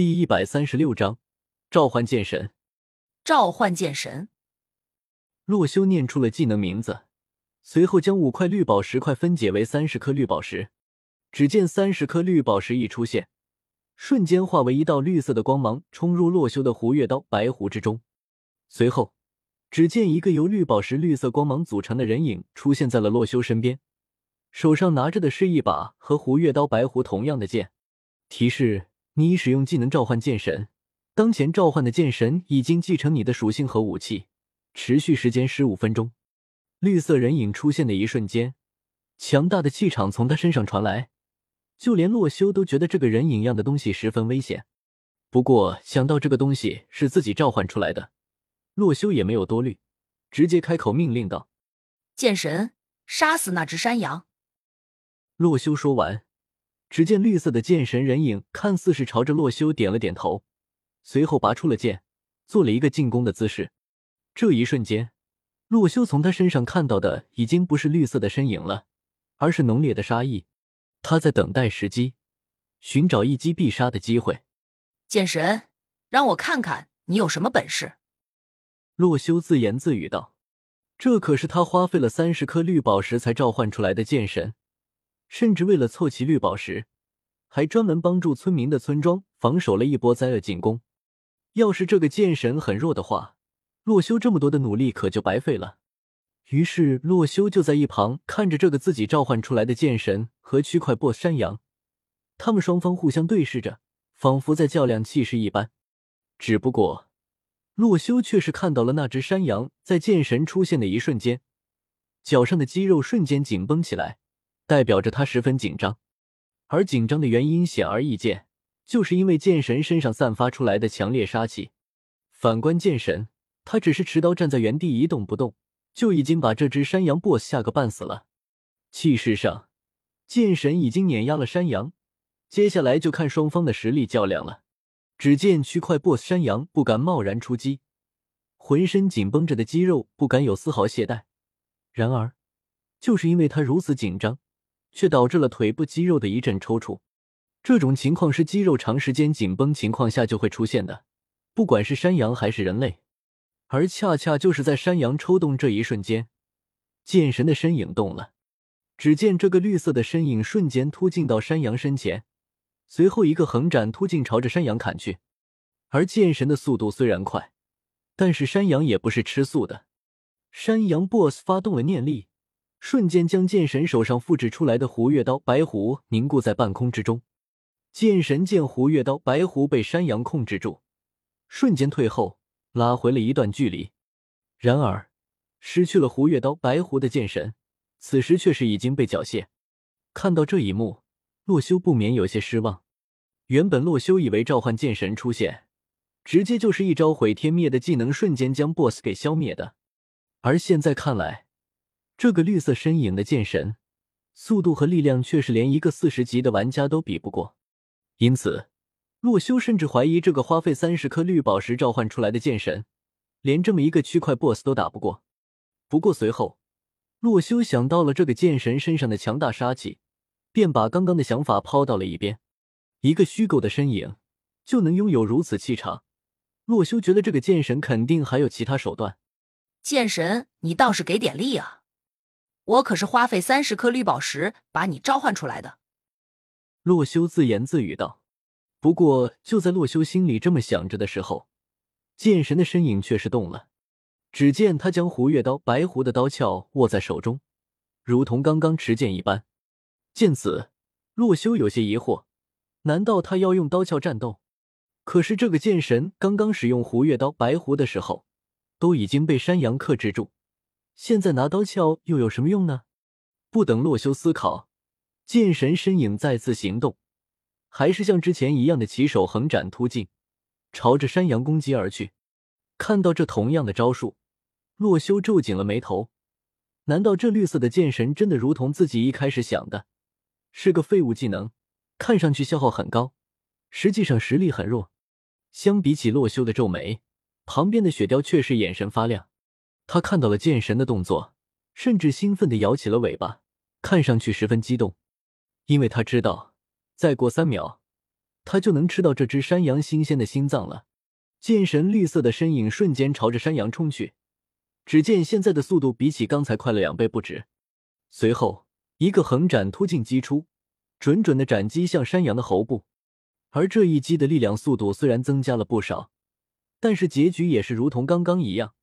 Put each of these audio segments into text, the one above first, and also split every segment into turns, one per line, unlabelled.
第一百三十六章召唤剑神。
召唤剑神。
洛修念出了技能名字，随后将五块绿宝石块分解为三十颗绿宝石。只见三十颗绿宝石一出现，瞬间化为一道绿色的光芒，冲入洛修的胡月刀白狐之中。随后，只见一个由绿宝石绿色光芒组成的人影出现在了洛修身边，手上拿着的是一把和胡月刀白狐同样的剑。提示。你已使用技能召唤剑神，当前召唤的剑神已经继承你的属性和武器，持续时间十五分钟。绿色人影出现的一瞬间，强大的气场从他身上传来，就连洛修都觉得这个人影样的东西十分危险。不过想到这个东西是自己召唤出来的，洛修也没有多虑，直接开口命令道：“
剑神，杀死那只山羊！”
洛修说完。只见绿色的剑神人影看似是朝着洛修点了点头，随后拔出了剑，做了一个进攻的姿势。这一瞬间，洛修从他身上看到的已经不是绿色的身影了，而是浓烈的杀意。他在等待时机，寻找一击必杀的机会。
剑神，让我看看你有什么本事！
洛修自言自语道：“这可是他花费了三十颗绿宝石才召唤出来的剑神。”甚至为了凑齐绿宝石，还专门帮助村民的村庄防守了一波灾厄进攻。要是这个剑神很弱的话，洛修这么多的努力可就白费了。于是洛修就在一旁看着这个自己召唤出来的剑神和区块 BOSS 山羊，他们双方互相对视着，仿佛在较量气势一般。只不过，洛修却是看到了那只山羊在剑神出现的一瞬间，脚上的肌肉瞬间紧绷起来。代表着他十分紧张，而紧张的原因显而易见，就是因为剑神身上散发出来的强烈杀气。反观剑神，他只是持刀站在原地一动不动，就已经把这只山羊 BOSS 吓个半死了。气势上，剑神已经碾压了山羊，接下来就看双方的实力较量了。只见区块 BOSS 山羊不敢贸然出击，浑身紧绷着的肌肉不敢有丝毫懈怠。然而，就是因为他如此紧张。却导致了腿部肌肉的一阵抽搐。这种情况是肌肉长时间紧绷情况下就会出现的，不管是山羊还是人类。而恰恰就是在山羊抽动这一瞬间，剑神的身影动了。只见这个绿色的身影瞬间突进到山羊身前，随后一个横斩突进，朝着山羊砍去。而剑神的速度虽然快，但是山羊也不是吃素的。山羊 BOSS 发动了念力。瞬间将剑神手上复制出来的胡月刀白狐凝固在半空之中。剑神见胡月刀白狐被山羊控制住，瞬间退后，拉回了一段距离。然而，失去了胡月刀白狐的剑神，此时却是已经被缴械。看到这一幕，洛修不免有些失望。原本洛修以为召唤剑神出现，直接就是一招毁天灭的技能，瞬间将 BOSS 给消灭的。而现在看来，这个绿色身影的剑神，速度和力量却是连一个四十级的玩家都比不过，因此，洛修甚至怀疑这个花费三十颗绿宝石召唤出来的剑神，连这么一个区块 BOSS 都打不过。不过随后，洛修想到了这个剑神身上的强大杀气，便把刚刚的想法抛到了一边。一个虚构的身影就能拥有如此气场，洛修觉得这个剑神肯定还有其他手段。
剑神，你倒是给点力啊！我可是花费三十颗绿宝石把你召唤出来的。”
洛修自言自语道。不过，就在洛修心里这么想着的时候，剑神的身影却是动了。只见他将胡月刀白狐的刀鞘握在手中，如同刚刚持剑一般。见此，洛修有些疑惑：难道他要用刀鞘战斗？可是这个剑神刚刚使用胡月刀白狐的时候，都已经被山羊克制住。现在拿刀鞘又有什么用呢？不等洛修思考，剑神身影再次行动，还是像之前一样的起手横斩突进，朝着山羊攻击而去。看到这同样的招数，洛修皱紧了眉头。难道这绿色的剑神真的如同自己一开始想的，是个废物技能？看上去消耗很高，实际上实力很弱。相比起洛修的皱眉，旁边的雪雕却是眼神发亮。他看到了剑神的动作，甚至兴奋地摇起了尾巴，看上去十分激动，因为他知道，再过三秒，他就能吃到这只山羊新鲜的心脏了。剑神绿色的身影瞬间朝着山羊冲去，只见现在的速度比起刚才快了两倍不止。随后，一个横斩突进击出，准准的斩击向山羊的喉部。而这一击的力量速度虽然增加了不少，但是结局也是如同刚刚一样，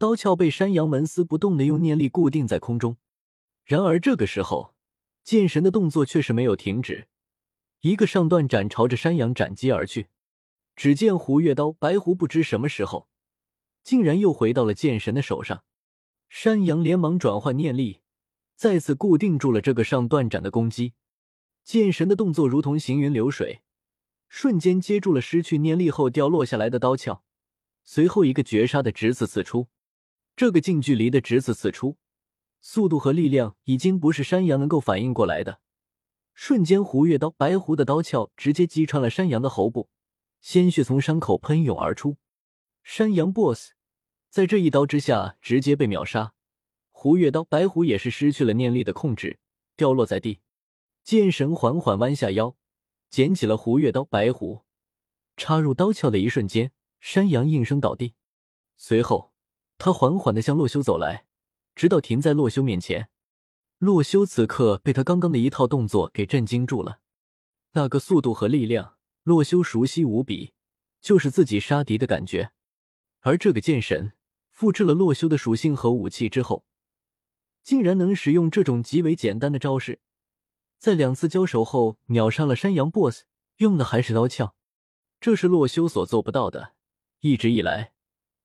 刀鞘被山羊纹丝不动的用念力固定在空中。然而这个时候，剑神的动作却是没有停止，一个上段斩朝着山羊斩击而去。只见胡月刀白狐不知什么时候，竟然又回到了剑神的手上。山羊连忙转换念力，再次固定住了这个上段斩的攻击。剑神的动作如同行云流水。瞬间接住了失去念力后掉落下来的刀鞘，随后一个绝杀的直刺刺出。这个近距离的直刺刺出，速度和力量已经不是山羊能够反应过来的。瞬间，胡月刀白狐的刀鞘直接击穿了山羊的喉部，鲜血从伤口喷涌而出。山羊 BOSS 在这一刀之下直接被秒杀，胡月刀白狐也是失去了念力的控制，掉落在地。剑神缓缓弯下腰。捡起了胡月刀，白狐插入刀鞘的一瞬间，山羊应声倒地。随后，他缓缓的向洛修走来，直到停在洛修面前。洛修此刻被他刚刚的一套动作给震惊住了，那个速度和力量，洛修熟悉无比，就是自己杀敌的感觉。而这个剑神复制了洛修的属性和武器之后，竟然能使用这种极为简单的招式。在两次交手后秒杀了山羊 BOSS，用的还是刀鞘，这是洛修所做不到的。一直以来，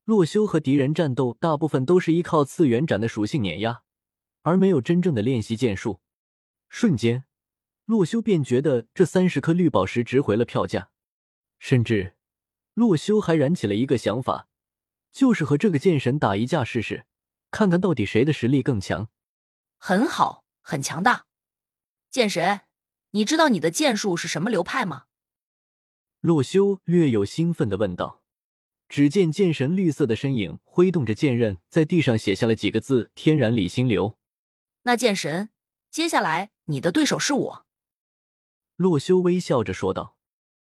洛修和敌人战斗大部分都是依靠次元斩的属性碾压，而没有真正的练习剑术。瞬间，洛修便觉得这三十颗绿宝石值回了票价，甚至洛修还燃起了一个想法，就是和这个剑神打一架试试，看看到底谁的实力更强。
很好，很强大。剑神，你知道你的剑术是什么流派吗？
洛修略有兴奋的问道。只见剑神绿色的身影挥动着剑刃，在地上写下了几个字：“天然理心流。”
那剑神，接下来你的对手是我。
洛修微笑着说道。